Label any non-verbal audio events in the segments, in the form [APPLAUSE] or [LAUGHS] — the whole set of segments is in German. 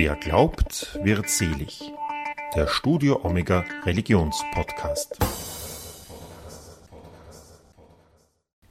Wer glaubt, wird selig. Der Studio Omega Religionspodcast.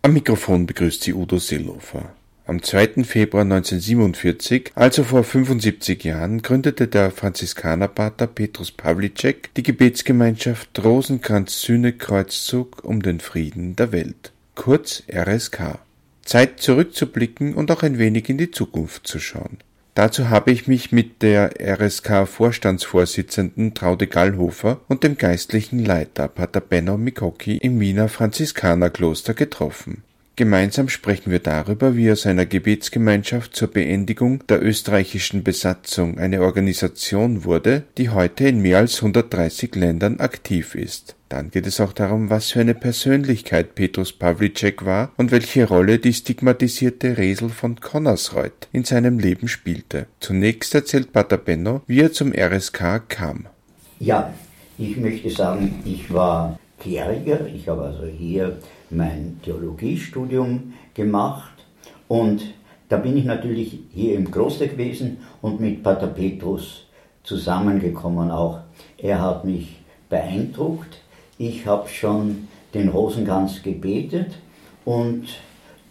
Am Mikrofon begrüßt Sie Udo Seelofer. Am 2. Februar 1947, also vor 75 Jahren, gründete der Franziskanerpater Petrus Pawlicek die Gebetsgemeinschaft Rosenkranz-Sühne-Kreuzzug um den Frieden der Welt, kurz RSK. Zeit zurückzublicken und auch ein wenig in die Zukunft zu schauen. Dazu habe ich mich mit der RSK-Vorstandsvorsitzenden Traude Gallhofer und dem geistlichen Leiter Pater Benno Mikoki im Wiener Franziskanerkloster getroffen. Gemeinsam sprechen wir darüber, wie aus einer Gebetsgemeinschaft zur Beendigung der österreichischen Besatzung eine Organisation wurde, die heute in mehr als 130 Ländern aktiv ist. Dann geht es auch darum, was für eine Persönlichkeit Petrus Pawlicek war und welche Rolle die stigmatisierte Resel von Connersreuth in seinem Leben spielte. Zunächst erzählt Pater Benno, wie er zum RSK kam. Ja, ich möchte sagen, ich war Kleriker, ich habe also hier mein Theologiestudium gemacht und da bin ich natürlich hier im Kloster gewesen und mit Pater Petrus zusammengekommen auch. Er hat mich beeindruckt. Ich habe schon den Rosenkranz gebetet und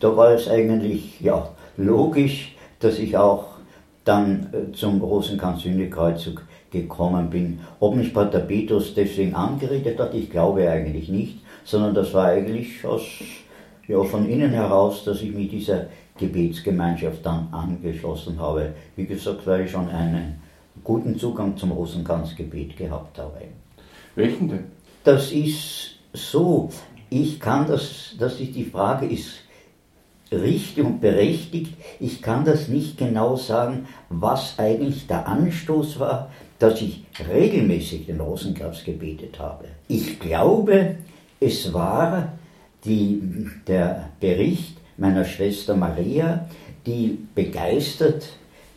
da war es eigentlich ja, logisch, dass ich auch dann äh, zum Rosenkranz-Sühnekreuzzug gekommen bin. Ob mich Pater Petrus deswegen angeredet hat, ich glaube eigentlich nicht, sondern das war eigentlich aus, ja, von innen heraus, dass ich mich dieser Gebetsgemeinschaft dann angeschlossen habe. Wie gesagt, weil ich schon einen guten Zugang zum Rosenkranzgebet gehabt habe. Welchen denn? Das ist so, ich kann das, das ist die Frage, ist richtig und berechtigt. Ich kann das nicht genau sagen, was eigentlich der Anstoß war, dass ich regelmäßig den Rosenkranz gebetet habe. Ich glaube, es war die, der Bericht meiner Schwester Maria, die begeistert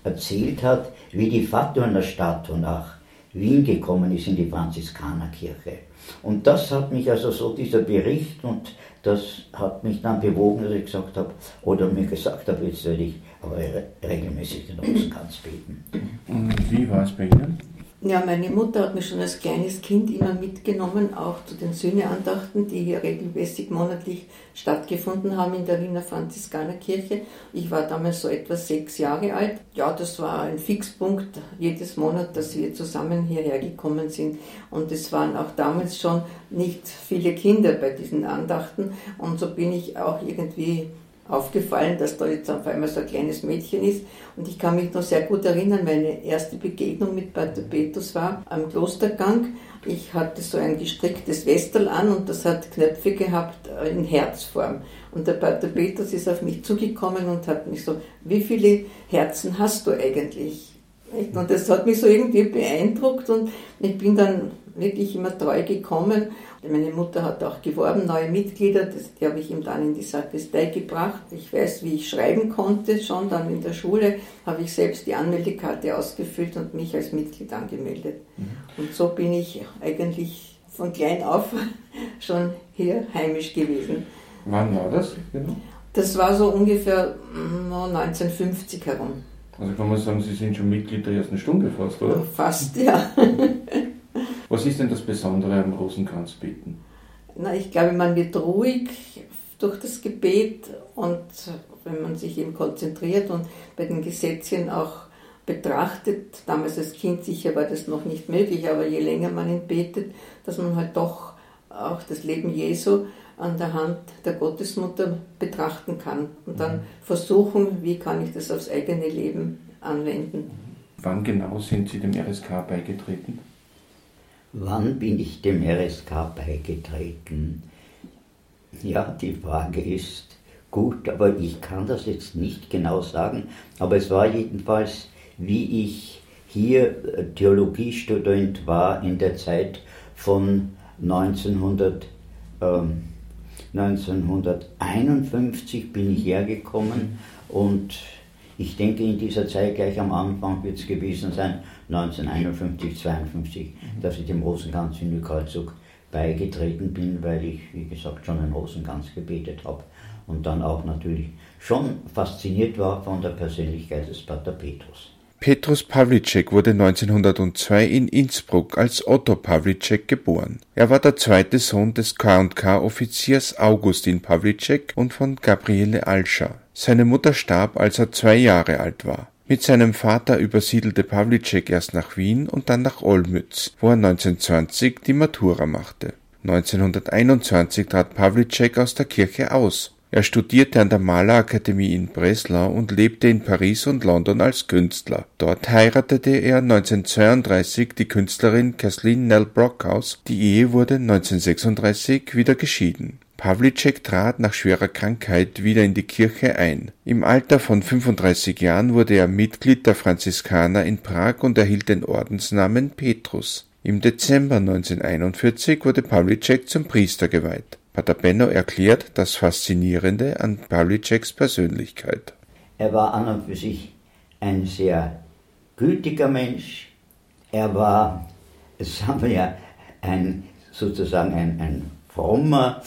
erzählt hat, wie die Fatima-Statue nach Wien gekommen ist in die Franziskanerkirche. Und das hat mich also so, dieser Bericht, und das hat mich dann bewogen, dass ich gesagt habe, oder mir gesagt habe, jetzt werde ich aber regelmäßig den Rosenkranz beten. Und wie war es bei Ihnen? Ja, meine Mutter hat mich schon als kleines Kind immer mitgenommen, auch zu den Sühneandachten, die hier regelmäßig monatlich stattgefunden haben in der Wiener Franziskanerkirche. Ich war damals so etwa sechs Jahre alt. Ja, das war ein Fixpunkt jedes Monat, dass wir zusammen hierher gekommen sind. Und es waren auch damals schon nicht viele Kinder bei diesen Andachten. Und so bin ich auch irgendwie aufgefallen, dass da jetzt auf einmal so ein kleines Mädchen ist. Und ich kann mich noch sehr gut erinnern, meine erste Begegnung mit Pater Petrus war am Klostergang. Ich hatte so ein gestricktes Westel an und das hat Knöpfe gehabt in Herzform. Und der Pater Petrus ist auf mich zugekommen und hat mich so, wie viele Herzen hast du eigentlich? Und das hat mich so irgendwie beeindruckt und ich bin dann wirklich immer treu gekommen meine Mutter hat auch geworben, neue Mitglieder, das, die habe ich ihm dann in die Sakristei gebracht. Ich weiß, wie ich schreiben konnte, schon dann in der Schule habe ich selbst die Anmeldekarte ausgefüllt und mich als Mitglied angemeldet. Mhm. Und so bin ich eigentlich von klein auf [LAUGHS] schon hier heimisch gewesen. Wann war das genau? Das war so ungefähr 1950 mm, herum. Also kann man sagen, Sie sind schon Mitglied der ersten Stunde fast, oder? Fast, ja. [LAUGHS] Was ist denn das Besondere am Rosenkranzbeten? Na, ich glaube, man wird ruhig durch das Gebet und wenn man sich eben konzentriert und bei den Gesetzchen auch betrachtet, damals als Kind sicher war das noch nicht möglich, aber je länger man ihn betet, dass man halt doch auch das Leben Jesu an der Hand der Gottesmutter betrachten kann und dann mhm. versuchen, wie kann ich das aufs eigene Leben anwenden. Wann genau sind Sie dem RSK beigetreten? Wann bin ich dem RSK beigetreten? Ja, die Frage ist gut, aber ich kann das jetzt nicht genau sagen. Aber es war jedenfalls, wie ich hier Theologiestudent war in der Zeit von 1900, ähm, 1951 bin ich hergekommen und ich denke, in dieser Zeit gleich am Anfang wird es gewesen sein, 1951, 52, mhm. dass ich dem Rosenkranz in Kreuzzug beigetreten bin, weil ich, wie gesagt, schon einen Rosenkranz gebetet habe und dann auch natürlich schon fasziniert war von der Persönlichkeit des Pater Petrus. Petrus Pawlicek wurde 1902 in Innsbruck als Otto Pawlicek geboren. Er war der zweite Sohn des K&K-Offiziers Augustin Pawlicek und von Gabriele Alscher. Seine Mutter starb, als er zwei Jahre alt war. Mit seinem Vater übersiedelte Pawlicek erst nach Wien und dann nach Olmütz, wo er 1920 die Matura machte. 1921 trat Pawlicek aus der Kirche aus er studierte an der Malerakademie in Breslau und lebte in Paris und London als Künstler. Dort heiratete er 1932 die Künstlerin Kathleen Nell Brockhaus. Die Ehe wurde 1936 wieder geschieden. Pawlicek trat nach schwerer Krankheit wieder in die Kirche ein. Im Alter von 35 Jahren wurde er Mitglied der Franziskaner in Prag und erhielt den Ordensnamen Petrus. Im Dezember 1941 wurde Pawlicek zum Priester geweiht. Pater Benno erklärt das Faszinierende an Pawliceks Persönlichkeit. Er war an und für sich ein sehr gütiger Mensch. Er war, sagen wir ja, ein, sozusagen ein, ein frommer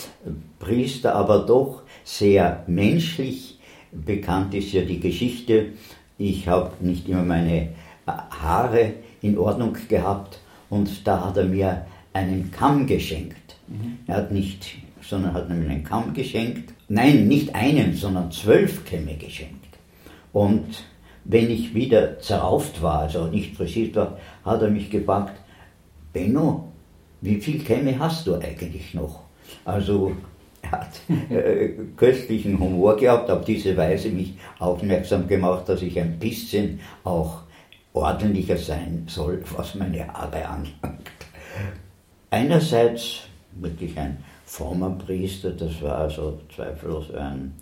Priester, aber doch sehr menschlich. Bekannt ist ja die Geschichte, ich habe nicht immer meine Haare in Ordnung gehabt und da hat er mir einen Kamm geschenkt. Mhm. Er hat nicht sondern hat mir einen Kamm geschenkt. Nein, nicht einen, sondern zwölf Kämme geschenkt. Und wenn ich wieder zerrauft war, also nicht frisiert war, hat er mich gefragt, Benno, wie viele Kämme hast du eigentlich noch? Also er hat äh, köstlichen Humor gehabt, auf diese Weise mich aufmerksam gemacht, dass ich ein bisschen auch ordentlicher sein soll, was meine Haare anlangt. Einerseits wirklich ein frommer Priester, das war also zweifellos ein,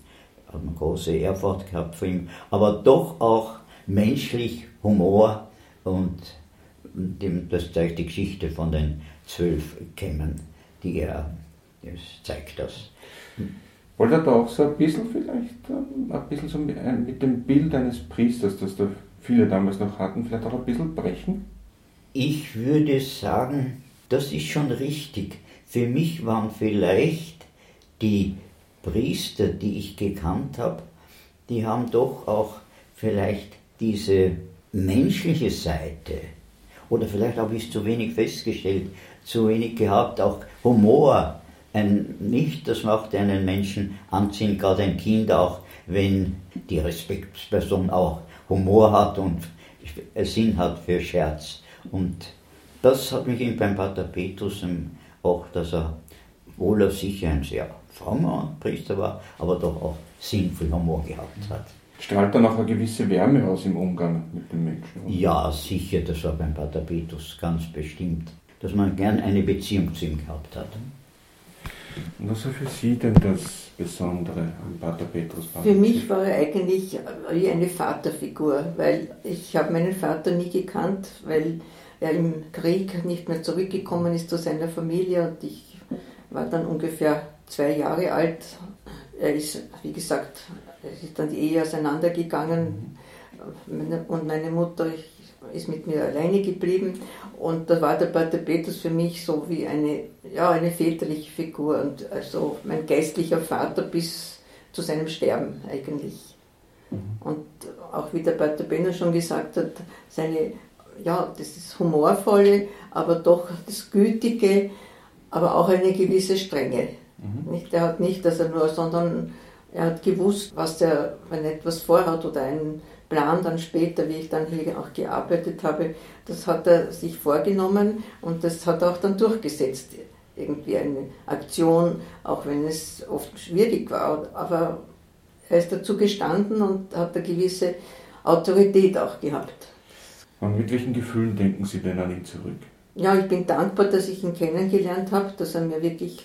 hat man große Ehrfurcht gehabt vor ihm, aber doch auch menschlich Humor und das zeigt die Geschichte von den zwölf Kämmen, die er, das zeigt das. Wollte er da auch so ein bisschen vielleicht, ähm, ein bisschen so mit dem Bild eines Priesters, das da viele damals noch hatten, vielleicht auch ein bisschen brechen? Ich würde sagen, das ist schon richtig. Für mich waren vielleicht die Priester, die ich gekannt habe, die haben doch auch vielleicht diese menschliche Seite, oder vielleicht habe ich es zu wenig festgestellt, zu wenig gehabt, auch Humor, ein, nicht, das macht einen Menschen anziehen, gerade ein Kind auch, wenn die Respektsperson auch Humor hat und Sinn hat für Scherz. Und das hat mich beim Pater Petrus auch, dass er wohl er sicher ein sehr frommer Priester war, aber doch auch Sinn für Humor gehabt hat. Strahlt dann auch eine gewisse Wärme aus im Umgang mit den Menschen? Oder? Ja, sicher, das war beim Pater Petrus ganz bestimmt, dass man gern eine Beziehung zu ihm gehabt hat. Und was war für Sie denn das Besondere am Pater Petrus? Für mich war er eigentlich wie eine Vaterfigur, weil ich habe meinen Vater nie gekannt, weil er im Krieg nicht mehr zurückgekommen ist zu seiner Familie und ich war dann ungefähr zwei Jahre alt. Er ist, wie gesagt, es ist dann die Ehe auseinandergegangen und meine Mutter ist mit mir alleine geblieben und da war der Pater Petrus für mich so wie eine, ja, eine väterliche Figur und also mein geistlicher Vater bis zu seinem Sterben eigentlich. Mhm. Und auch wie der Pater Benner schon gesagt hat, seine ja, das ist humorvolle, aber doch das Gütige, aber auch eine gewisse Strenge. Mhm. Nicht, er hat nicht, dass er nur, sondern er hat gewusst, was er, wenn er etwas vorhat oder einen Plan dann später, wie ich dann hier auch gearbeitet habe, das hat er sich vorgenommen und das hat er auch dann durchgesetzt. Irgendwie eine Aktion, auch wenn es oft schwierig war, aber er ist dazu gestanden und hat eine gewisse Autorität auch gehabt. Und mit welchen Gefühlen denken Sie denn an ihn zurück? Ja, ich bin dankbar, dass ich ihn kennengelernt habe, dass er mir wirklich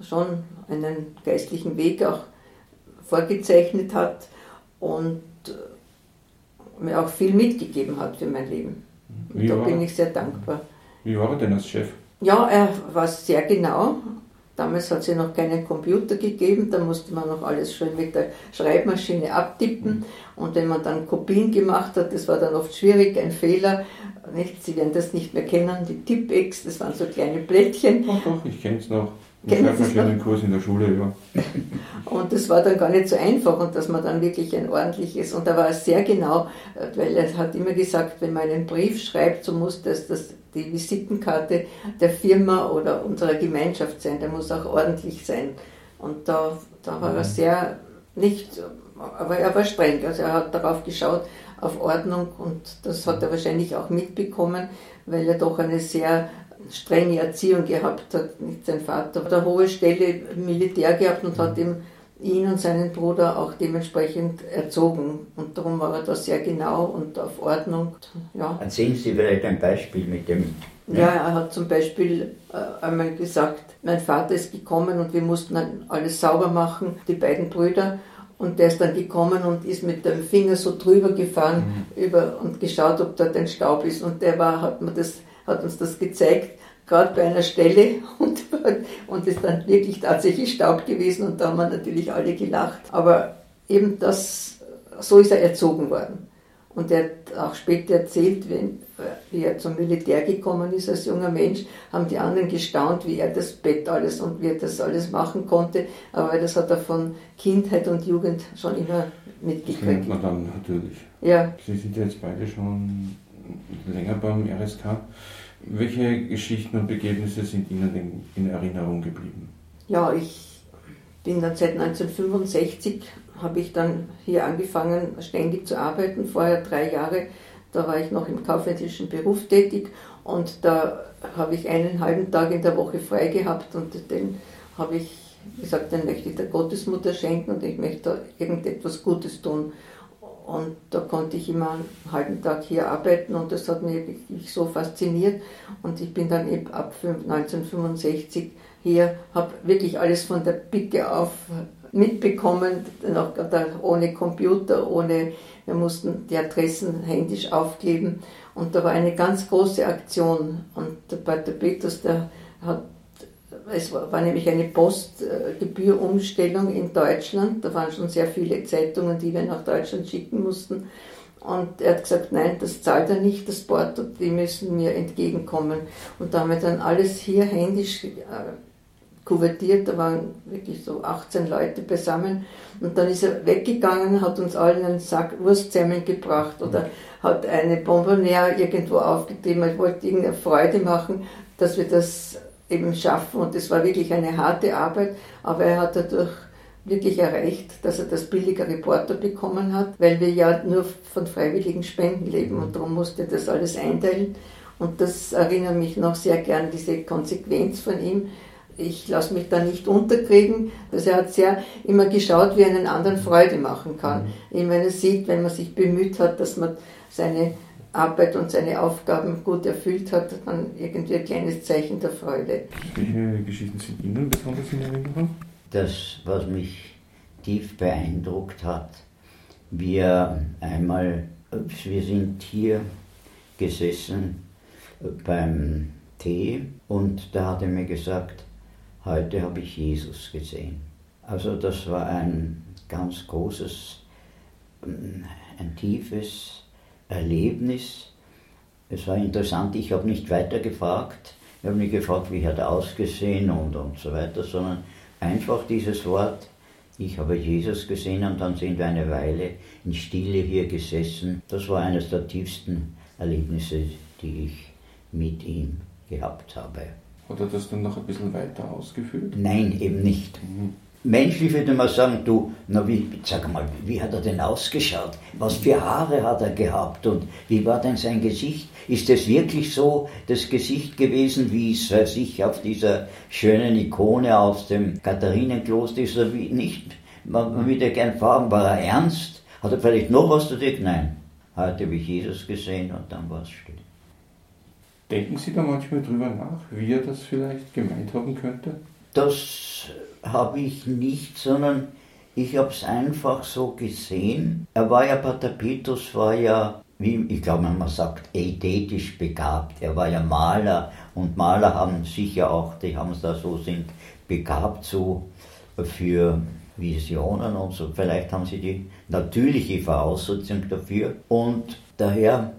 schon einen geistlichen Weg auch vorgezeichnet hat und äh, mir auch viel mitgegeben hat für mein Leben. Da bin ich sehr dankbar. Wie war er denn als Chef? Ja, er war sehr genau, Damals hat es ja noch keinen Computer gegeben, da musste man noch alles schön mit der Schreibmaschine abtippen. Und wenn man dann Kopien gemacht hat, das war dann oft schwierig, ein Fehler. Nicht? Sie werden das nicht mehr kennen, die Tippex, das waren so kleine Blättchen. Doch, doch, ich kenne es noch. War schon einen Kurs in der Schule, ja. [LAUGHS] Und das war dann gar nicht so einfach und dass man dann wirklich ein ordentliches, und da war es sehr genau, weil er hat immer gesagt, wenn man einen Brief schreibt, so muss das, das die Visitenkarte der Firma oder unserer Gemeinschaft sein, der muss auch ordentlich sein. Und da, da war er mhm. sehr, nicht, aber er war streng, also er hat darauf geschaut, auf Ordnung und das hat er wahrscheinlich auch mitbekommen, weil er doch eine sehr strenge Erziehung gehabt hat. Nicht sein Vater hat eine hohe Stelle im Militär gehabt und hat ihm ihn und seinen Bruder auch dementsprechend erzogen. Und darum war er da sehr genau und auf Ordnung. Ja. Erzählen Sie vielleicht ein Beispiel mit dem. Ne? Ja, er hat zum Beispiel äh, einmal gesagt, mein Vater ist gekommen und wir mussten dann alles sauber machen, die beiden Brüder. Und der ist dann gekommen und ist mit dem Finger so drüber gefahren mhm. über, und geschaut, ob dort ein Staub ist. Und der war, hat, mir das, hat uns das gezeigt, gerade bei einer Stelle [LAUGHS] und, und ist dann wirklich tatsächlich Staub gewesen und da haben wir natürlich alle gelacht. Aber eben das, so ist er erzogen worden. Und er hat auch später erzählt, wenn, wie er zum Militär gekommen ist als junger Mensch, haben die anderen gestaunt, wie er das Bett alles und wie er das alles machen konnte. Aber das hat er von Kindheit und Jugend schon immer mitgekriegt. Das lernt man dann natürlich. Ja. Sie sind jetzt beide schon länger beim RSK. Welche Geschichten und Begebnisse sind Ihnen in Erinnerung geblieben? Ja, ich bin dann seit 1965 habe ich dann hier angefangen, ständig zu arbeiten. Vorher drei Jahre, da war ich noch im kaufmännischen Beruf tätig und da habe ich einen halben Tag in der Woche frei gehabt und den habe ich gesagt, den möchte ich der Gottesmutter schenken und ich möchte da irgendetwas Gutes tun. Und da konnte ich immer einen halben Tag hier arbeiten und das hat mich wirklich so fasziniert. Und ich bin dann eben ab 1965 hier, habe wirklich alles von der Picke auf mitbekommen, noch ohne Computer, ohne, wir mussten die Adressen händisch aufkleben und da war eine ganz große Aktion und der Pater Petrus, der hat, es war, nämlich eine Postgebührumstellung in Deutschland, da waren schon sehr viele Zeitungen, die wir nach Deutschland schicken mussten. Und er hat gesagt, nein, das zahlt er nicht, das Porto, die müssen mir entgegenkommen. Und da haben wir dann alles hier händisch äh, kuvertiert, da waren wirklich so 18 Leute beisammen. Und dann ist er weggegangen, hat uns allen einen Sack Wurstsemmeln gebracht oder hat eine Bonbonniere irgendwo aufgetrieben, er wollte irgendeine Freude machen, dass wir das eben schaffen und es war wirklich eine harte Arbeit, aber er hat dadurch wirklich erreicht, dass er das billige Reporter bekommen hat, weil wir ja nur von freiwilligen Spenden leben und darum musste er das alles einteilen. Und das erinnert mich noch sehr gern, diese Konsequenz von ihm, ich lasse mich da nicht unterkriegen. Also er hat sehr immer geschaut, wie er einen anderen Freude machen kann. Mhm. Wenn er sieht, wenn man sich bemüht hat, dass man seine Arbeit und seine Aufgaben gut erfüllt hat, dann irgendwie ein kleines Zeichen der Freude. Welche Geschichten sind Ihnen besonders in Erinnerung? Das, was mich tief beeindruckt hat, wir einmal, wir sind hier gesessen beim Tee und da hat er mir gesagt, heute habe ich Jesus gesehen. Also das war ein ganz großes, ein tiefes Erlebnis. Es war interessant, ich habe nicht weiter gefragt. Ich habe nicht gefragt, wie hat er ausgesehen und, und so weiter, sondern einfach dieses Wort, ich habe Jesus gesehen und dann sind wir eine Weile in Stille hier gesessen. Das war eines der tiefsten Erlebnisse, die ich mit ihm gehabt habe. Hat er das dann noch ein bisschen weiter ausgeführt? Nein, eben nicht. Mhm. Menschlich würde man sagen, du, na wie, sag mal, wie hat er denn ausgeschaut? Was für Haare hat er gehabt und wie war denn sein Gesicht? Ist es wirklich so das Gesicht gewesen, wie es äh, sich auf dieser schönen Ikone aus dem Katharinenkloster ist oder wie nicht? Man, man würde gerne fragen, war er ernst? Hat er vielleicht noch was zu dir? Nein. Heute habe ich Jesus gesehen und dann war es still. Denken Sie da manchmal drüber nach, wie er das vielleicht gemeint haben könnte? Das habe ich nicht, sondern ich habe es einfach so gesehen. Er war ja, Pater Petrus war ja, wie ich glaube, man sagt, ästhetisch begabt. Er war ja Maler und Maler haben sicher auch, die haben es da so sind, begabt so für Visionen und so. Vielleicht haben sie die natürliche Voraussetzung dafür. Und daher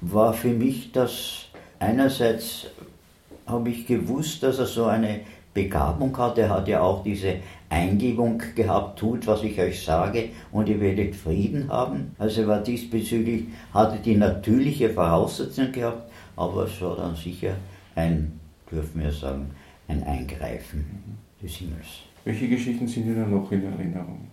war für mich das einerseits habe ich gewusst, dass er so eine Begabung hat. Er hat ja auch diese Eingebung gehabt, tut, was ich euch sage, und ihr werdet Frieden haben. Also er war diesbezüglich, hatte die natürliche Voraussetzung gehabt, aber es war dann sicher ein, dürfen wir sagen, ein Eingreifen des Himmels. Welche Geschichten sind Ihnen noch in Erinnerung?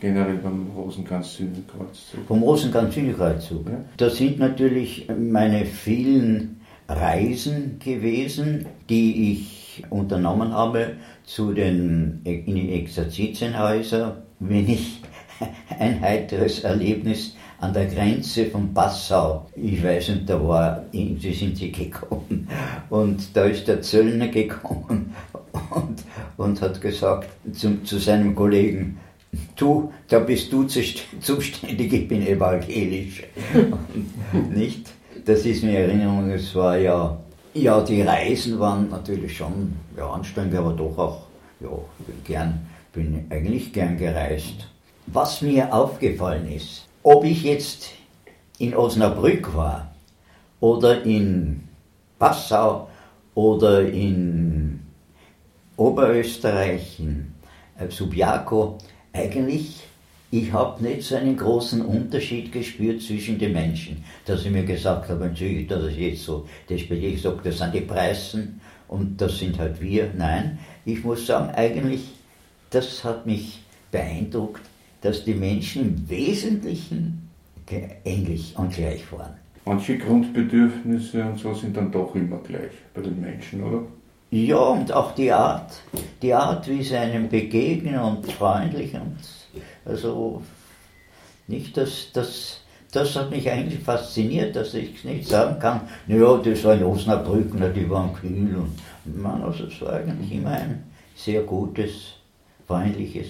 Generell beim Rosenkranz-Sühnekreuzzug. Vom Rosenkranz-Sühnekreuzzug. Ja? Das sind natürlich meine vielen Reisen gewesen, die ich unternommen habe zu den, in den Exerzitienhäusern. Wenn ich [LAUGHS] ein heiteres Erlebnis an der Grenze von Passau. Ich weiß nicht, da war, irgendwie sind sie gekommen. [LAUGHS] Und da ist der Zöllner gekommen [LAUGHS] und, und hat gesagt zu, zu seinem Kollegen, du, da bist du zuständig, ich bin evangelisch. nicht? Das ist mir Erinnerung, es war ja, ja, die Reisen waren natürlich schon ja, anstrengend, aber doch auch, ja, gern, bin eigentlich gern gereist. Was mir aufgefallen ist, ob ich jetzt in Osnabrück war oder in Passau oder in Oberösterreich, in Subiaco, eigentlich, ich habe nicht so einen großen Unterschied gespürt zwischen den Menschen, dass ich mir gesagt habe, natürlich, das ist jetzt so, das bin ich gesagt, das sind die Preisen und das sind halt wir. Nein, ich muss sagen, eigentlich, das hat mich beeindruckt, dass die Menschen im Wesentlichen ähnlich und gleich waren. Manche Grundbedürfnisse und so sind dann doch immer gleich bei den Menschen, oder? Ja, und auch die Art, die Art, wie sie einem begegnen und freundlich und also nicht, dass das, das hat mich eigentlich fasziniert, dass ich nicht sagen kann, naja, das war in Osnabrück, die waren kühl und man, also es war eigentlich immer ein sehr gutes, freundliches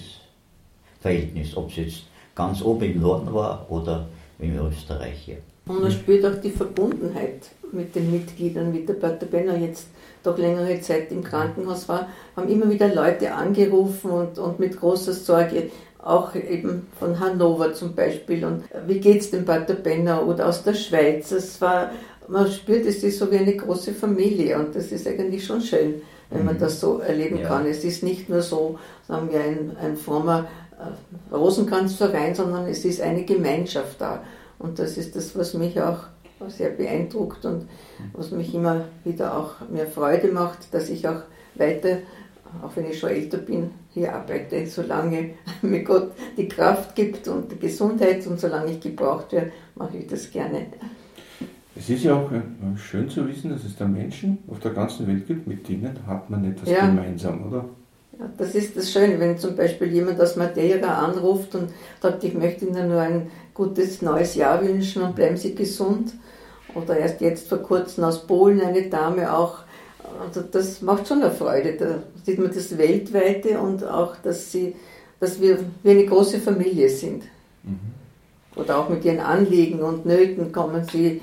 Verhältnis, ob es jetzt ganz oben im Norden war oder in Österreich hier. Und man spürt auch die Verbundenheit mit den Mitgliedern, wie der Pater Benner jetzt doch längere Zeit im Krankenhaus war, haben immer wieder Leute angerufen und, und mit großer Sorge, auch eben von Hannover zum Beispiel. Und wie geht es dem Pater Benner oder aus der Schweiz? Es war, man spürt, es ist so wie eine große Familie und das ist eigentlich schon schön, wenn man mhm. das so erleben ja. kann. Es ist nicht nur so, sagen wir, ein, ein frommer äh, Rosenkranzverein, sondern es ist eine Gemeinschaft da. Und das ist das, was mich auch sehr beeindruckt und was mich immer wieder auch mehr Freude macht, dass ich auch weiter, auch wenn ich schon älter bin, hier arbeite, solange [LAUGHS] mir Gott die Kraft gibt und die Gesundheit und solange ich gebraucht werde, mache ich das gerne. Es ist ja auch äh, schön zu wissen, dass es da Menschen auf der ganzen Welt gibt, mit denen hat man etwas ja. gemeinsam, oder? Ja, das ist das Schöne, wenn zum Beispiel jemand aus Madeira anruft und sagt, ich möchte Ihnen nur ein gutes neues Jahr wünschen und bleiben Sie gesund. Oder erst jetzt vor kurzem aus Polen eine Dame auch. Also das macht schon eine Freude. Da sieht man das Weltweite und auch, dass, sie, dass wir wie eine große Familie sind. Mhm. Oder auch mit ihren Anliegen und Nöten kommen sie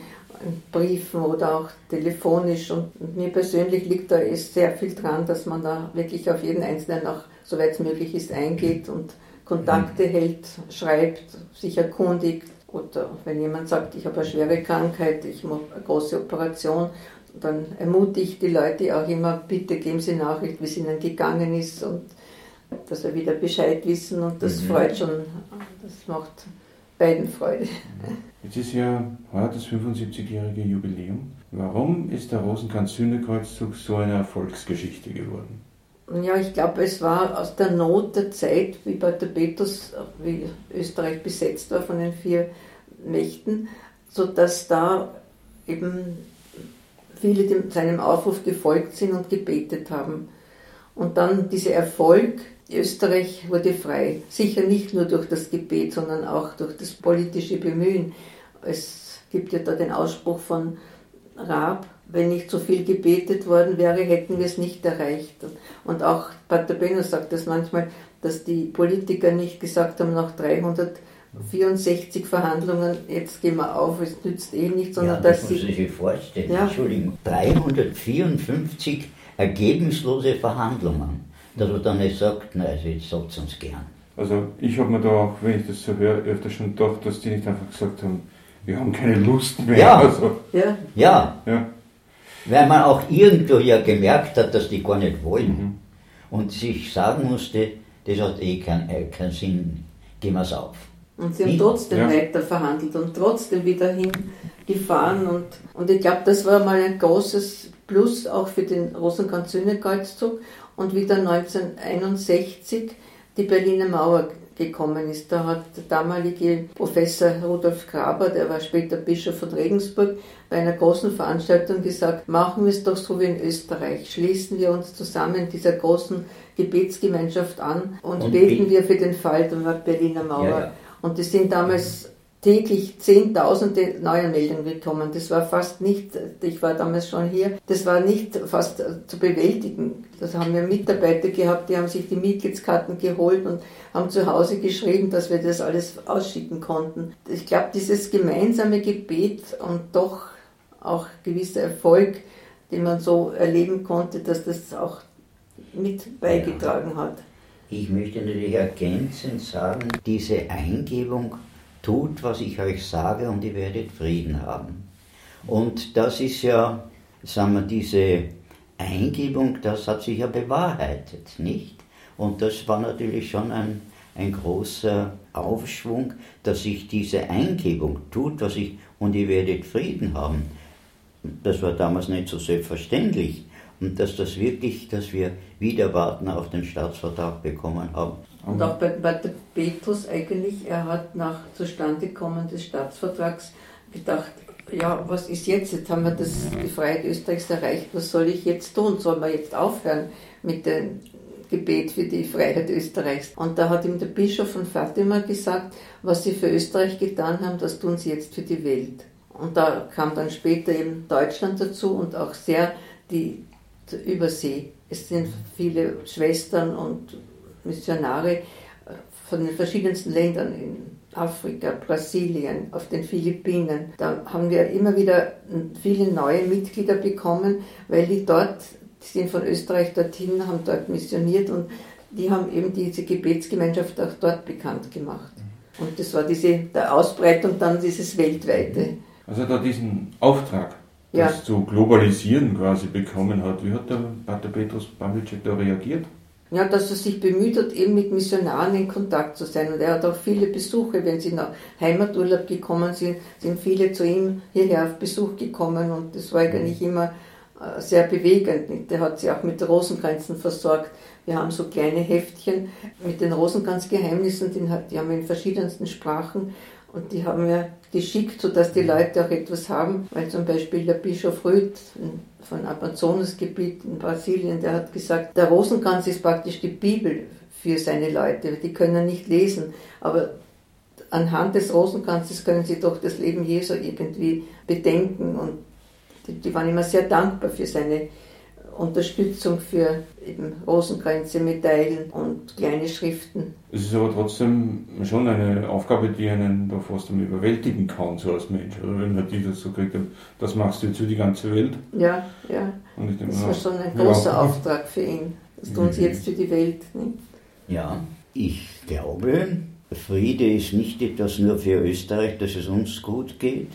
Briefen oder auch telefonisch. Und mir persönlich liegt da sehr viel dran, dass man da wirklich auf jeden Einzelnen auch, soweit es möglich ist, eingeht und Kontakte mhm. hält, schreibt, sich erkundigt. Oder wenn jemand sagt, ich habe eine schwere Krankheit, ich mache eine große Operation, dann ermutigt die Leute auch immer, bitte geben Sie Nachricht, wie es ihnen gegangen ist und dass wir wieder Bescheid wissen und das mhm. freut schon, das macht beiden Freude. Mhm. Jetzt ist ja heute das 75-jährige Jubiläum. Warum ist der Rosenkranz-Sühnekreuzzug so eine Erfolgsgeschichte geworden? Ja, ich glaube, es war aus der Not der Zeit, wie bei der Petrus, wie Österreich besetzt war von den vier Mächten, sodass da eben viele dem, seinem Aufruf gefolgt sind und gebetet haben. Und dann dieser Erfolg Österreich wurde frei. Sicher nicht nur durch das Gebet, sondern auch durch das politische Bemühen. Es gibt ja da den Ausspruch von Raab, wenn nicht so viel gebetet worden wäre, hätten wir es nicht erreicht. Und auch Pater Benno sagt das manchmal, dass die Politiker nicht gesagt haben, nach 364 Verhandlungen, jetzt gehen wir auf, es nützt eh nichts, sondern ja, das dass muss sie sich vorstellen. Ja. Entschuldigung, 354 ergebnislose Verhandlungen dass man dann nicht sagt, nein, also jetzt sagt es uns gern. Also ich habe mir da auch, wenn ich das so höre, öfter schon gedacht, dass die nicht einfach gesagt haben, wir haben keine Lust mehr. Ja, also, ja. ja. ja. Weil man auch irgendwo ja gemerkt hat, dass die gar nicht wollen. und sich sagen musste, das hat eh keinen, keinen Sinn, gehen wir es auf. Und sie haben trotzdem ja. weiter verhandelt und trotzdem wieder hingefahren. Und, und ich glaube, das war mal ein großes Plus auch für den Rosenkranz-Sühne-Kreuzzug. Und wieder 1961 die Berliner Mauer gekommen ist. Da hat der damalige Professor Rudolf Graber, der war später Bischof von Regensburg, bei einer großen Veranstaltung gesagt, machen wir es doch so wie in Österreich. Schließen wir uns zusammen dieser großen Gebetsgemeinschaft an und, und beten wir für den Fall der Berliner Mauer. Ja, ja. Und es sind damals täglich Zehntausende neue Meldungen gekommen. Das war fast nicht, ich war damals schon hier, das war nicht fast zu bewältigen. Das haben wir Mitarbeiter gehabt, die haben sich die Mitgliedskarten geholt und haben zu Hause geschrieben, dass wir das alles ausschicken konnten. Ich glaube, dieses gemeinsame Gebet und doch auch gewisser Erfolg, den man so erleben konnte, dass das auch mit beigetragen hat. Ich möchte natürlich ergänzend sagen, diese Eingebung tut, was ich euch sage und ihr werdet Frieden haben. Und das ist ja, sagen wir, diese Eingebung, das hat sich ja bewahrheitet, nicht? Und das war natürlich schon ein, ein großer Aufschwung, dass sich diese Eingebung tut, was ich, und ihr werdet Frieden haben. Das war damals nicht so selbstverständlich. Und dass das wirklich, dass wir wieder warten auf den Staatsvertrag bekommen haben. Und auch bei, bei der Petrus eigentlich, er hat nach Zustandekommen des Staatsvertrags gedacht, ja, was ist jetzt? Jetzt haben wir das, die Freiheit Österreichs erreicht, was soll ich jetzt tun? Sollen wir jetzt aufhören mit dem Gebet für die Freiheit Österreichs? Und da hat ihm der Bischof von Fatima gesagt, was sie für Österreich getan haben, das tun sie jetzt für die Welt. Und da kam dann später eben Deutschland dazu und auch sehr die Übersee. Es sind viele Schwestern und Missionare äh, von den verschiedensten Ländern in Afrika, Brasilien, auf den Philippinen. Da haben wir immer wieder viele neue Mitglieder bekommen, weil die dort, die sind von Österreich dorthin, haben dort missioniert und die haben eben diese Gebetsgemeinschaft auch dort bekannt gemacht. Und das war diese der Ausbreitung dann dieses weltweite. Also da diesen Auftrag, das ja. zu globalisieren quasi bekommen hat. Wie hat der Pater Petrus Pavlicek da reagiert? Ja, dass er sich bemüht hat, eben mit Missionaren in Kontakt zu sein. Und er hat auch viele Besuche, wenn sie nach Heimaturlaub gekommen sind, sind viele zu ihm hierher auf Besuch gekommen und das war eigentlich immer äh, sehr bewegend. Der hat sie auch mit Rosenkränzen versorgt. Wir haben so kleine Heftchen mit den Rosenkranzgeheimnissen, die haben wir in verschiedensten Sprachen und die haben wir geschickt, sodass die Leute auch etwas haben, weil zum Beispiel der Bischof Rüth von Amazonasgebiet in Brasilien, der hat gesagt, der Rosenkranz ist praktisch die Bibel für seine Leute. Die können nicht lesen, aber anhand des Rosenkranzes können sie doch das Leben Jesu irgendwie bedenken und die, die waren immer sehr dankbar für seine Unterstützung für eben Rosenkränze, Medaillen und kleine Schriften. Es ist aber trotzdem schon eine Aufgabe, die einen da fast überwältigen kann, so als Mensch. Oder wenn man die das so kriegt, das machst du jetzt für die ganze Welt. Ja, ja. Und ich denke, das war schon ein großer ja. Auftrag für ihn. Das tun sie jetzt für die Welt. Ne? Ja, ich glaube, Friede ist nicht etwas nur für Österreich, dass es uns gut geht,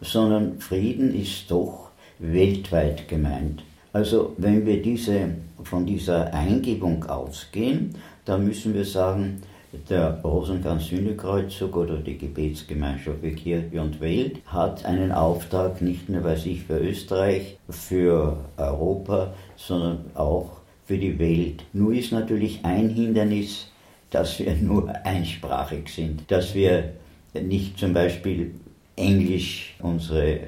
sondern Frieden ist doch weltweit gemeint. Also wenn wir diese, von dieser Eingebung ausgehen, dann müssen wir sagen, der Rosenkranz-Sühnekreuzzug oder die Gebetsgemeinschaft für Kirche und Welt hat einen Auftrag nicht nur bei sich für Österreich, für Europa, sondern auch für die Welt. Nur ist natürlich ein Hindernis, dass wir [LAUGHS] nur einsprachig sind, dass wir nicht zum Beispiel Englisch unsere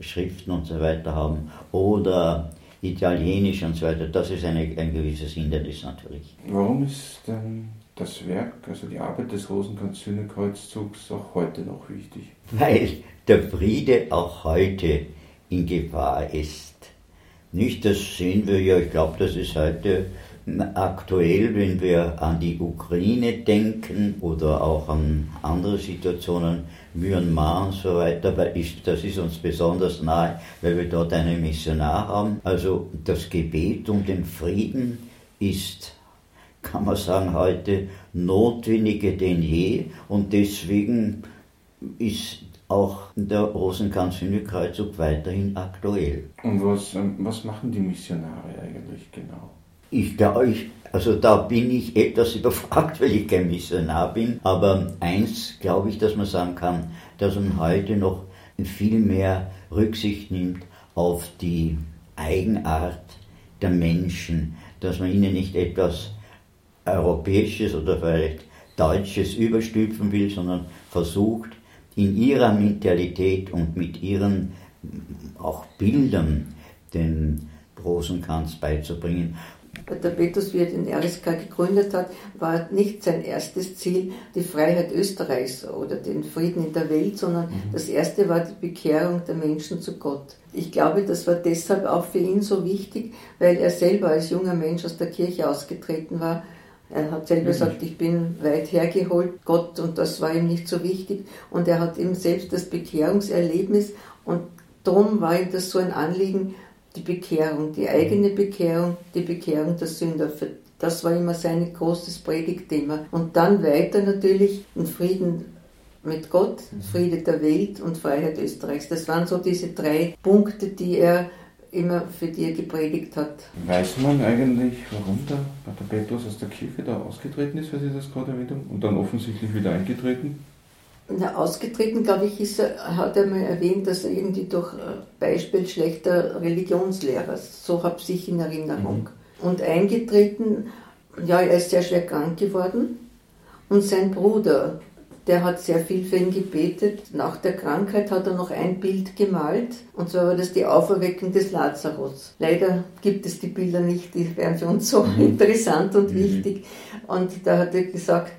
Schriften und so weiter haben oder Italienisch und so weiter, das ist eine, ein gewisses Hindernis natürlich. Warum ist denn das Werk, also die Arbeit des Rosenkranz-Sühnekreuzzugs auch heute noch wichtig? Weil der Friede auch heute in Gefahr ist. Nicht, das sehen wir ja, ich glaube, das ist heute aktuell, wenn wir an die Ukraine denken oder auch an andere Situationen, Myanmar und so weiter, weil ich, das ist uns besonders nahe, weil wir dort einen Missionar haben. Also das Gebet um den Frieden ist, kann man sagen, heute notwendiger denn je und deswegen ist auch der Rosenkranz-Kreuzzug weiterhin aktuell. Und was, ähm, was machen die Missionare eigentlich genau? Ich glaube, ich, Also da bin ich etwas überfragt, weil ich kein Missionar bin. Aber eins glaube ich, dass man sagen kann, dass man heute noch viel mehr Rücksicht nimmt auf die Eigenart der Menschen, dass man ihnen nicht etwas Europäisches oder vielleicht Deutsches überstülpen will, sondern versucht, in ihrer Mentalität und mit ihren auch Bildern den Rosenkranz beizubringen. Der Petrus, wie er den RSK gegründet hat, war nicht sein erstes Ziel die Freiheit Österreichs oder den Frieden in der Welt, sondern mhm. das erste war die Bekehrung der Menschen zu Gott. Ich glaube, das war deshalb auch für ihn so wichtig, weil er selber als junger Mensch aus der Kirche ausgetreten war. Er hat selber gesagt, ich bin weit hergeholt, Gott, und das war ihm nicht so wichtig. Und er hat eben selbst das Bekehrungserlebnis und darum war ihm das so ein Anliegen, die Bekehrung, die eigene Bekehrung, die Bekehrung der Sünder. Das war immer sein großes Predigtthema. Und dann weiter natürlich den Frieden mit Gott, Friede der Welt und Freiheit Österreichs. Das waren so diese drei Punkte, die er immer für die er gepredigt hat. Weiß man eigentlich, warum der Pater Petrus aus der Kirche da ausgetreten ist, weil Sie das gerade erwähnt haben, und dann offensichtlich wieder eingetreten? Na, ausgetreten, glaube ich, ist er, hat er mal erwähnt, dass er irgendwie durch äh, Beispiel schlechter Religionslehrer, so habe ich in Erinnerung. Mhm. Und eingetreten, ja, er ist sehr schwer krank geworden. Und sein Bruder, der hat sehr viel für ihn gebetet. Nach der Krankheit hat er noch ein Bild gemalt, und zwar war das die Auferweckung des Lazarus. Leider gibt es die Bilder nicht, die wären für uns so mhm. [LAUGHS] interessant und mhm. wichtig. Und da hat er gesagt,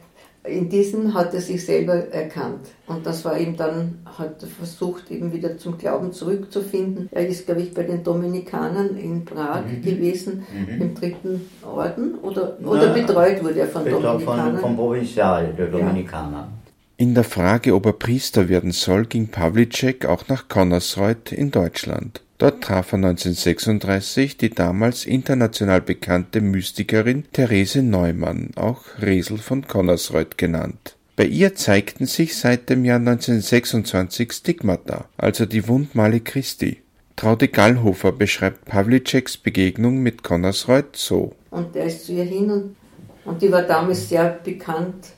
in diesem hat er sich selber erkannt. Und das war ihm dann, hat er versucht, eben wieder zum Glauben zurückzufinden. Er ist, glaube ich, bei den Dominikanern in Prag mhm. gewesen, mhm. im dritten Orden, oder, oder betreut wurde er von Dominikanern? Von, vom Provinzial der Dominikaner. Ja. In der Frage, ob er Priester werden soll, ging Pawlicek auch nach Connersreuth in Deutschland. Dort traf er 1936 die damals international bekannte Mystikerin Therese Neumann, auch Resel von Connersreuth genannt. Bei ihr zeigten sich seit dem Jahr 1926 Stigmata, also die Wundmale Christi. Traude Gallhofer beschreibt Pawliczeks Begegnung mit Connersreuth so. Und er ist zu ihr hin und, und die war damals sehr bekannt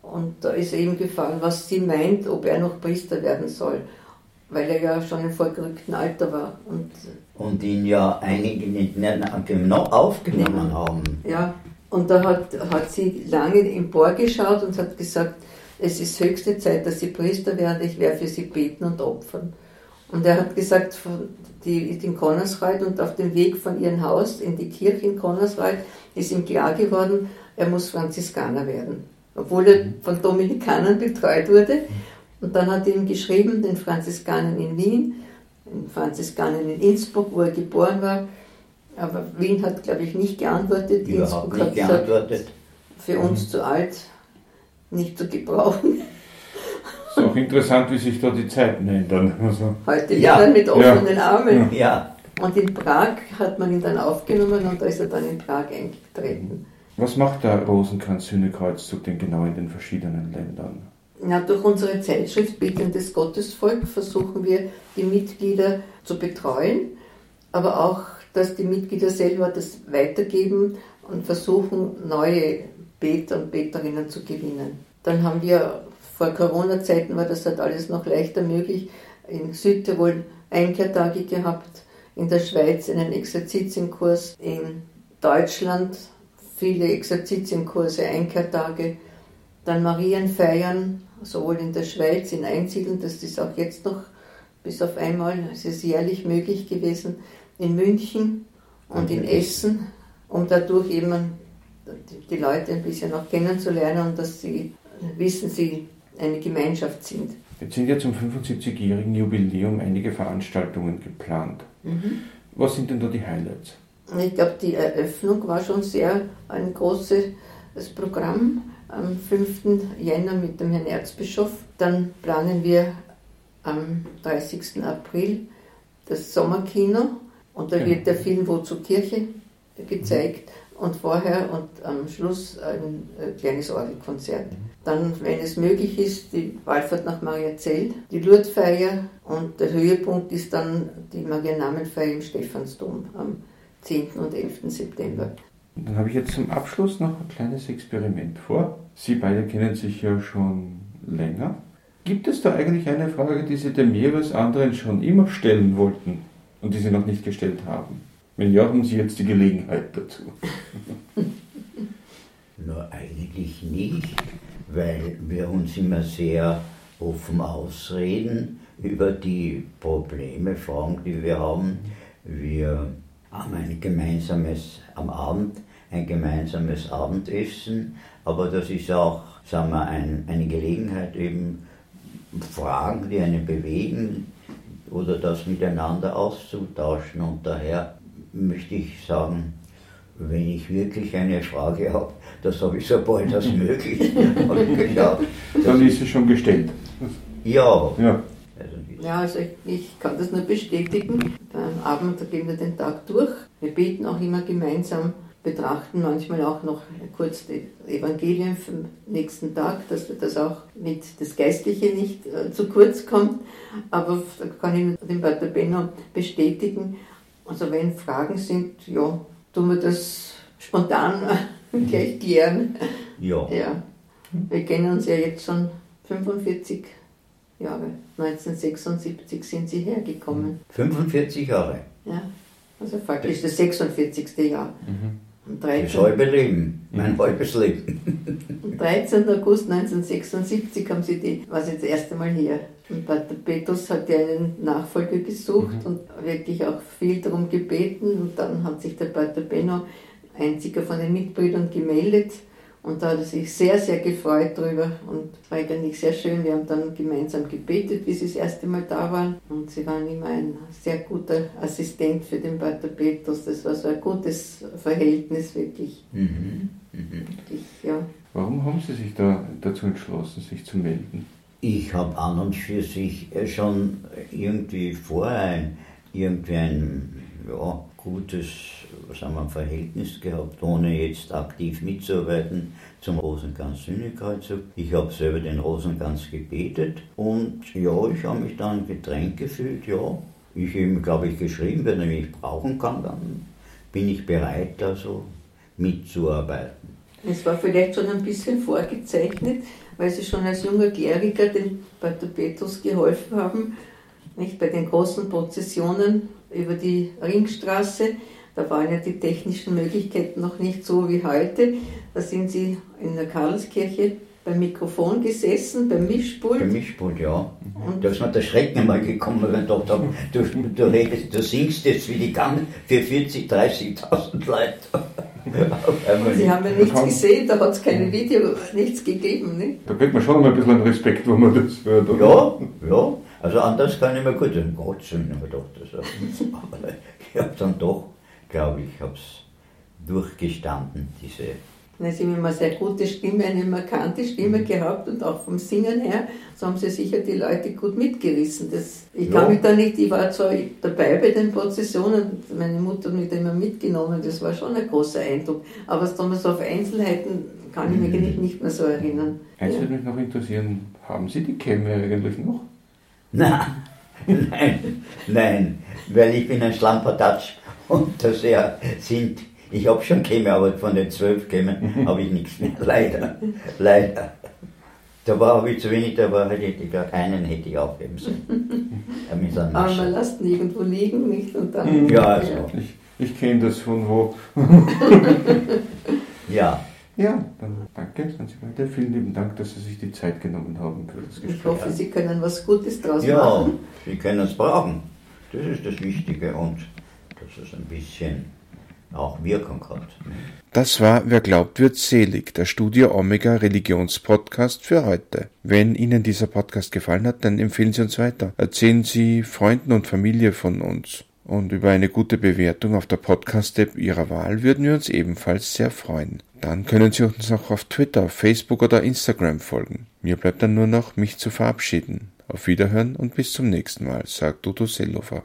und da ist ihm gefallen, was sie meint, ob er noch Priester werden soll weil er ja schon im vorgerückten Alter war. Und, und ihn ja einige nicht aufgenommen haben. Ja, und da hat, hat sie lange emporgeschaut und hat gesagt, es ist höchste Zeit, dass Sie Priester werden, ich werde für Sie beten und opfern. Und er hat gesagt, die ist in Connersreuth und auf dem Weg von ihrem Haus in die Kirche in Connersreuth ist ihm klar geworden, er muss Franziskaner werden. Obwohl er von Dominikanern betreut wurde. Und dann hat er ihm geschrieben, den Franziskanen in Wien, den Franziskanen in Innsbruck, wo er geboren war. Aber Wien hat, glaube ich, nicht geantwortet. Überhaupt Innsbruck nicht geantwortet. Gesagt, für uns mhm. zu alt, nicht zu gebrauchen. Ist auch interessant, wie sich da die Zeiten ändern. Also Heute ja. wieder mit offenen ja. Armen. [LAUGHS] Ja. Und in Prag hat man ihn dann aufgenommen und da ist er dann in Prag eingetreten. Was macht der Rosenkranz-Sühnekreuzzug denn genau in den verschiedenen Ländern? Ja, durch unsere Zeitschrift Betendes Gottesvolk versuchen wir, die Mitglieder zu betreuen, aber auch, dass die Mitglieder selber das weitergeben und versuchen, neue Beter und Beterinnen zu gewinnen. Dann haben wir, vor Corona-Zeiten war das halt alles noch leichter möglich, in Südtirol Einkehrtage gehabt, in der Schweiz einen Exerzitienkurs, in Deutschland viele Exerzitienkurse, Einkehrtage, dann Marienfeiern sowohl in der Schweiz, in Einsiedeln, das ist auch jetzt noch bis auf einmal, es ist jährlich möglich gewesen, in München und in Essen, um dadurch eben die Leute ein bisschen auch kennenzulernen und dass sie wissen, sie eine Gemeinschaft sind. Jetzt sind ja zum 75-jährigen Jubiläum einige Veranstaltungen geplant. Mhm. Was sind denn da die Highlights? Ich glaube, die Eröffnung war schon sehr ein großes Programm am 5. Jänner mit dem Herrn Erzbischof. Dann planen wir am 30. April das Sommerkino und da wird der Film Wozu Kirche gezeigt und vorher und am Schluss ein äh, kleines Orgelkonzert. Dann, wenn es möglich ist, die Wallfahrt nach Mariazell, die Lourdesfeier und der Höhepunkt ist dann die Marianamenfeier im Stephansdom am 10. und 11. September. Dann habe ich jetzt zum Abschluss noch ein kleines Experiment vor. Sie beide kennen sich ja schon länger. Gibt es da eigentlich eine Frage, die Sie dem jeweils anderen schon immer stellen wollten und die Sie noch nicht gestellt haben? Wenn ja, haben Sie jetzt die Gelegenheit dazu. [LAUGHS] Na, eigentlich nicht, weil wir uns immer sehr offen ausreden über die Probleme, Fragen, die wir haben. Wir haben ein gemeinsames, am Abend ein gemeinsames Abendessen, aber das ist auch, sagen wir, ein, eine Gelegenheit eben, Fragen, die einen bewegen oder das miteinander auszutauschen und daher möchte ich sagen, wenn ich wirklich eine Frage habe, das habe ich so bald als [LAUGHS] möglich geschaut. Dann ist sie schon gestellt. Ja. Ja, ja also ich, ich, kann das nur bestätigen. Am Abend gehen wir den Tag durch. Wir beten auch immer gemeinsam, betrachten manchmal auch noch kurz die Evangelien vom nächsten Tag, dass das auch mit das Geistliche nicht äh, zu kurz kommt. Aber da kann ich den Pater Benno bestätigen. Also wenn Fragen sind, ja, tun wir das spontan [LAUGHS] gleich klären. Ja. ja. Wir kennen uns ja jetzt schon 45 Jahre. 1976 sind Sie hergekommen. 45 Jahre? Ja. Also faktisch das 46. Jahr. Mhm. Das halbe Leben, mein mhm. halbes Leben. Am 13. August 1976 haben sie die, was jetzt das erste Mal hier. Und Pater Petrus hat ja einen Nachfolger gesucht mhm. und wirklich auch viel darum gebeten. Und dann hat sich der Pater Benno, einziger von den Mitbrüdern, gemeldet und da hat er sich sehr, sehr gefreut drüber und war eigentlich sehr schön. Wir haben dann gemeinsam gebetet, wie sie das erste Mal da waren. Und sie waren immer ein sehr guter Assistent für den Pater Petrus. Das war so ein gutes Verhältnis, wirklich. Mhm. Mhm. wirklich ja. Warum haben Sie sich da dazu entschlossen, sich zu melden? Ich habe an und für sich schon irgendwie vorher irgendwie ein ja, gutes sagen wir, Verhältnis gehabt, ohne jetzt aktiv mitzuarbeiten zum Rosenkranz-Sühnekreuzzug. Ich habe selber den Rosenkranz gebetet und ja, ich habe mich dann gedrängt gefühlt, ja. Ich eben, glaube ich, geschrieben, wenn er mich brauchen kann, dann bin ich bereit, also mitzuarbeiten. Es war vielleicht schon ein bisschen vorgezeichnet, weil Sie schon als junger Kleriker den Pater Petrus geholfen haben, nicht bei den großen Prozessionen über die Ringstraße. Da waren ja die technischen Möglichkeiten noch nicht so wie heute. Da sind Sie in der Karlskirche beim Mikrofon gesessen, beim Mischpult. Beim Mischpult, ja. Und da ist mir der Schrecken einmal gekommen, weil ich gedacht habe, du, du, redest, du singst jetzt wie die Gang für 40, 30.000 Leute. [LAUGHS] Sie haben ja nichts gesehen, da hat es keine Video, nichts gegeben. Nicht? Da kriegt man schon mal ein bisschen Respekt, wenn man das hört. Oder? Ja, ja. Also anders kann ich mir gut, um Gottes Willen, ich gedacht, das, aber ich habe dann doch, glaube ich, habe es durchgestanden, diese Sie haben immer eine sehr gute Stimme, eine markante Stimme gehabt und auch vom Singen her, so haben sie sicher die Leute gut mitgerissen. Das, ich ja. kann mich da nicht, ich war zwar dabei bei den Prozessionen, meine Mutter hat mich da immer mitgenommen, das war schon ein großer Eindruck, aber damals auf Einzelheiten kann ich mich mhm. nicht mehr so erinnern. Eins ja. würde mich noch interessieren, haben Sie die Kämme eigentlich noch? Nein, nein, nein, weil ich bin ein Schlampertatsch und das ja sind, ich habe schon Kämme, aber von den zwölf Kämmen habe ich nichts mehr, leider, leider. Da war habe ich zu wenig, da war, hätte ich gerade einen hätte ich aufheben sollen. Aber man lässt nirgendwo liegen, nicht? Und dann, ja, also. Ich, ich kenne das von wo. ja. Ja, dann danke, sind Sie weiter. Vielen lieben Dank, dass Sie sich die Zeit genommen haben für das Gespräch. Ich hoffe, Sie können was Gutes draus ja, machen. Ja, Sie können es brauchen. Das ist das Wichtige und dass es ein bisschen auch Wirkung hat. Das war Wer glaubt, wird selig, der Studio Omega Religionspodcast für heute. Wenn Ihnen dieser Podcast gefallen hat, dann empfehlen Sie uns weiter. Erzählen Sie Freunden und Familie von uns. Und über eine gute Bewertung auf der Podcast-App Ihrer Wahl würden wir uns ebenfalls sehr freuen. Dann können Sie uns auch auf Twitter, Facebook oder Instagram folgen. Mir bleibt dann nur noch, mich zu verabschieden. Auf Wiederhören und bis zum nächsten Mal, sagt Udo Seelofer.